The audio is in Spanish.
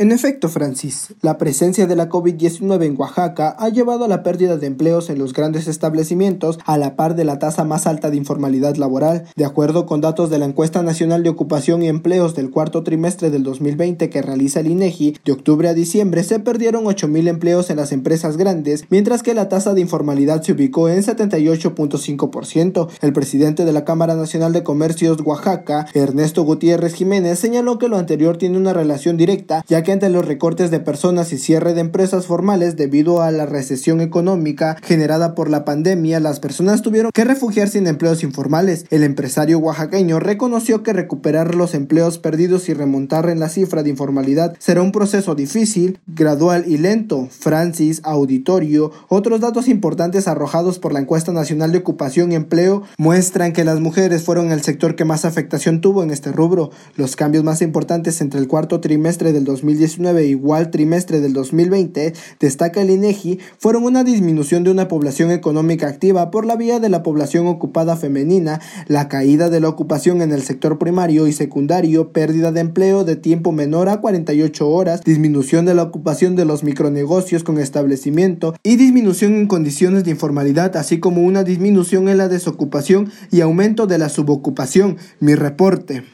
En efecto, Francis, la presencia de la COVID-19 en Oaxaca ha llevado a la pérdida de empleos en los grandes establecimientos a la par de la tasa más alta de informalidad laboral. De acuerdo con datos de la encuesta nacional de ocupación y empleos del cuarto trimestre del 2020 que realiza el INEGI, de octubre a diciembre se perdieron 8.000 empleos en las empresas grandes, mientras que la tasa de informalidad se ubicó en 78.5%. El presidente de la Cámara Nacional de Comercios Oaxaca, Ernesto Gutiérrez Jiménez, señaló que lo anterior tiene una relación directa, ya que ante los recortes de personas y cierre de empresas formales debido a la recesión económica generada por la pandemia, las personas tuvieron que refugiarse en empleos informales. El empresario oaxaqueño reconoció que recuperar los empleos perdidos y remontar en la cifra de informalidad será un proceso difícil, gradual y lento. Francis, auditorio, otros datos importantes arrojados por la encuesta nacional de ocupación y empleo muestran que las mujeres fueron el sector que más afectación tuvo en este rubro. Los cambios más importantes entre el cuarto trimestre del 2020 2019 igual trimestre del 2020, destaca el INEGI, fueron una disminución de una población económica activa por la vía de la población ocupada femenina, la caída de la ocupación en el sector primario y secundario, pérdida de empleo de tiempo menor a 48 horas, disminución de la ocupación de los micronegocios con establecimiento y disminución en condiciones de informalidad, así como una disminución en la desocupación y aumento de la subocupación. Mi reporte.